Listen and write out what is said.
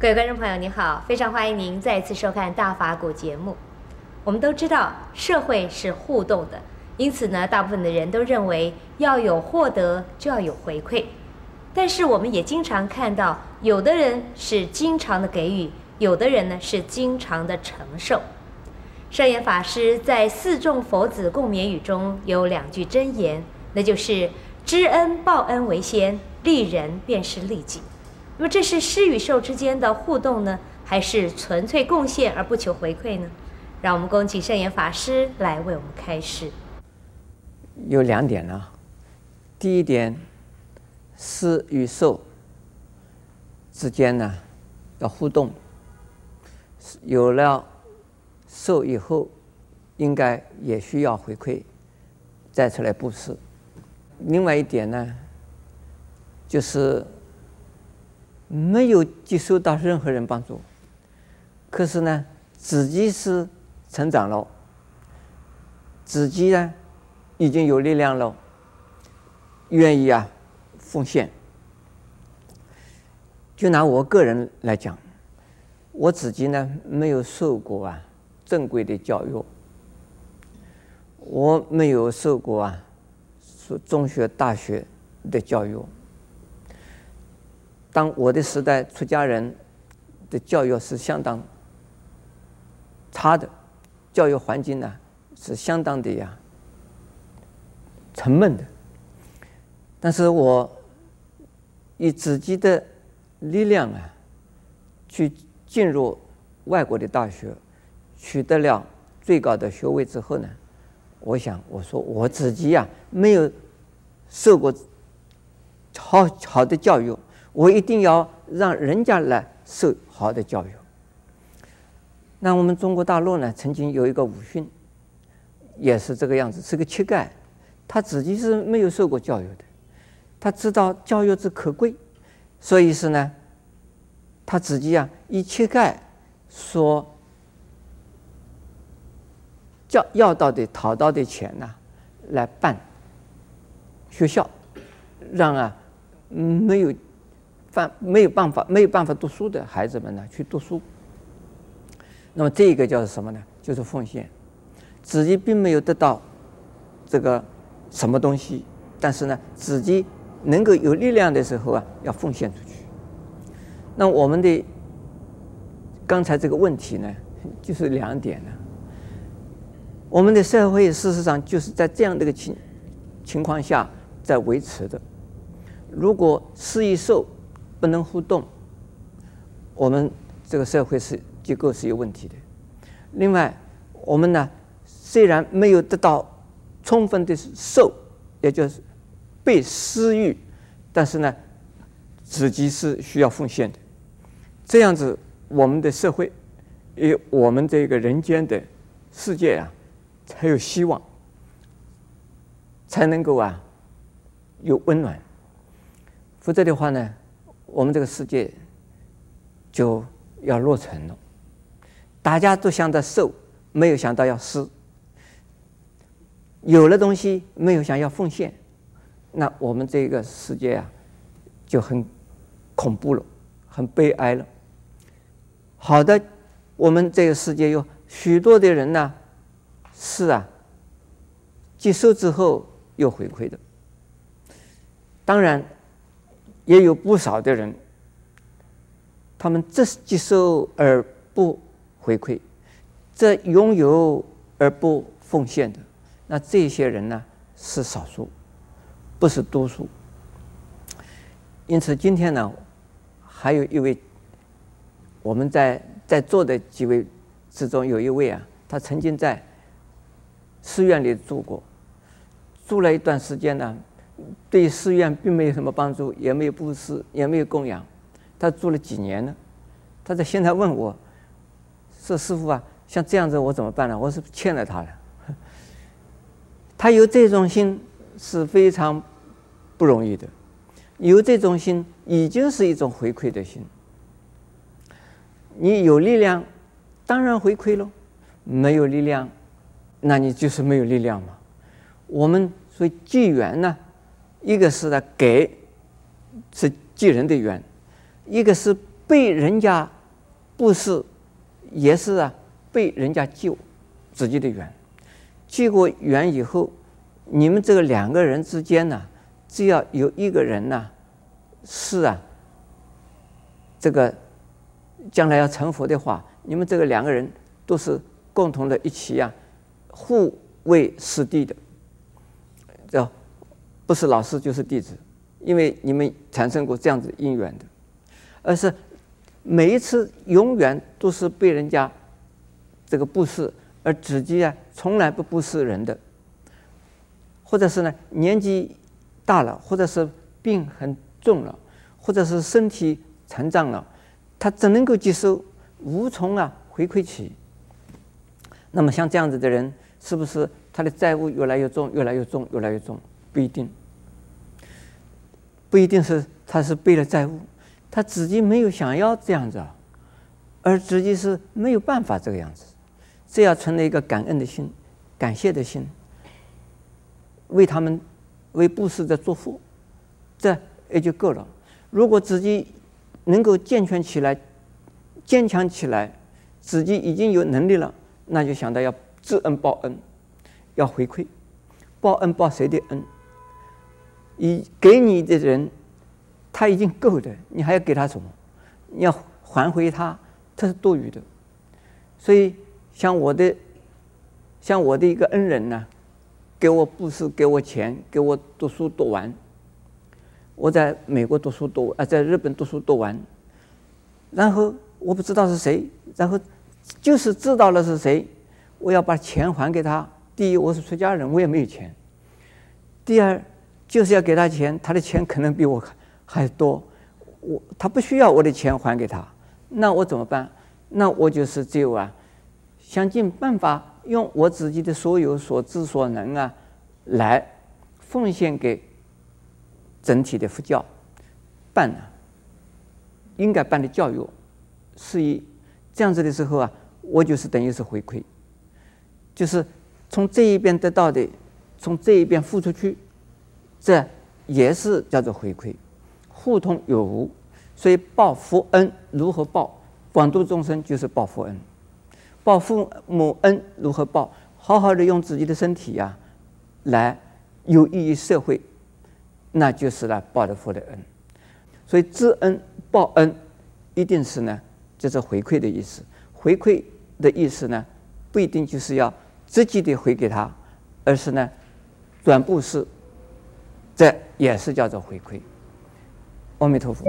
各位观众朋友，您好，非常欢迎您再次收看《大法古》节目。我们都知道，社会是互动的，因此呢，大部分的人都认为要有获得就要有回馈。但是，我们也经常看到，有的人是经常的给予，有的人呢是经常的承受。善言法师在四众佛子共勉语中有两句真言，那就是“知恩报恩为先，利人便是利己”。那么这是施与受之间的互动呢，还是纯粹贡献而不求回馈呢？让我们恭请圣严法师来为我们开示。有两点呢，第一点，施与受之间呢要互动，有了。受以后，应该也需要回馈，再出来布施。另外一点呢，就是没有接受到任何人帮助，可是呢，自己是成长了，自己呢已经有力量了，愿意啊奉献。就拿我个人来讲，我自己呢没有受过啊。正规的教育，我没有受过啊，说中学、大学的教育。当我的时代出家人的教育是相当差的，教育环境呢是相当的呀沉闷的。但是我以自己的力量啊，去进入外国的大学。取得了最高的学位之后呢，我想我说我自己呀、没有受过好好的教育，我一定要让人家来受好的教育。那我们中国大陆呢，曾经有一个武训，也是这个样子，是个乞丐，他自己是没有受过教育的，他知道教育之可贵，所以是呢，他自己啊以乞丐说。叫要到的讨到的钱呐、啊，来办学校，让啊没有办没有办法没有办法读书的孩子们呢去读书。那么这个叫什么呢？就是奉献，自己并没有得到这个什么东西，但是呢，自己能够有力量的时候啊，要奉献出去。那我们的刚才这个问题呢，就是两点呢。我们的社会事实上就是在这样的一个情情况下在维持的。如果施与受不能互动，我们这个社会是结构是有问题的。另外，我们呢虽然没有得到充分的受，也就是被施予，但是呢自己是需要奉献的。这样子，我们的社会，与我们这个人间的世界啊。才有希望，才能够啊有温暖。否则的话呢，我们这个世界就要落成了。大家都想着受，没有想到要施；有了东西，没有想要奉献，那我们这个世界啊就很恐怖了，很悲哀了。好的，我们这个世界有许多的人呢。是啊，接受之后又回馈的。当然，也有不少的人，他们只接受而不回馈，这拥有而不奉献的，那这些人呢是少数，不是多数。因此，今天呢，还有一位，我们在在座的几位之中有一位啊，他曾经在。寺院里住过，住了一段时间呢，对寺院并没有什么帮助，也没有布施，也没有供养。他住了几年呢？他在现在问我，说：“师父啊，像这样子我怎么办呢？我是欠了他了。”他有这种心是非常不容易的，有这种心已经是一种回馈的心。你有力量，当然回馈喽；没有力量。那你就是没有力量嘛。我们所以济缘呢，一个是呢给，是济人的缘；一个是被人家布施，也是啊被人家救自己的缘。结过缘以后，你们这个两个人之间呢，只要有一个人呢，是啊，这个将来要成佛的话，你们这个两个人都是共同的一起啊，互为师弟的，不是老师就是弟子，因为你们产生过这样子因缘的，而是每一次永远都是被人家这个布施，而自己啊从来不布施人的，或者是呢年纪大了，或者是病很重了，或者是身体残障了，他只能够接受，无从啊回馈起。那么像这样子的人，是不是他的债务越来越重，越来越重，越来越重？不一定。不一定是他是背了债务，他自己没有想要这样子，而自己是没有办法这个样子，这要存了一个感恩的心、感谢的心，为他们为布施的祝福，这也就够了。如果自己能够健全起来、坚强起来，自己已经有能力了，那就想到要知恩报恩，要回馈，报恩报谁的恩？你给你的人，他已经够的，你还要给他什么？你要还回他，他是多余的。所以，像我的，像我的一个恩人呢，给我布施，给我钱，给我读书读完。我在美国读书读啊，在日本读书读完，然后我不知道是谁，然后就是知道了是谁，我要把钱还给他。第一，我是出家人，我也没有钱。第二。就是要给他钱，他的钱可能比我还多，我他不需要我的钱还给他，那我怎么办？那我就是只有啊，想尽办法用我自己的所有所知所能啊，来奉献给整体的佛教办啊，应该办的教育事宜，这样子的时候啊，我就是等于是回馈，就是从这一边得到的，从这一边付出去。这也是叫做回馈，互通有无，所以报佛恩如何报？广度众生就是报佛恩，报父母恩如何报？好好的用自己的身体呀、来有益于社会，那就是来报的佛的恩。所以知恩报恩，一定是呢，就是回馈的意思。回馈的意思呢，不一定就是要直接的回给他，而是呢，转布施。这也是叫做回馈。阿弥陀佛。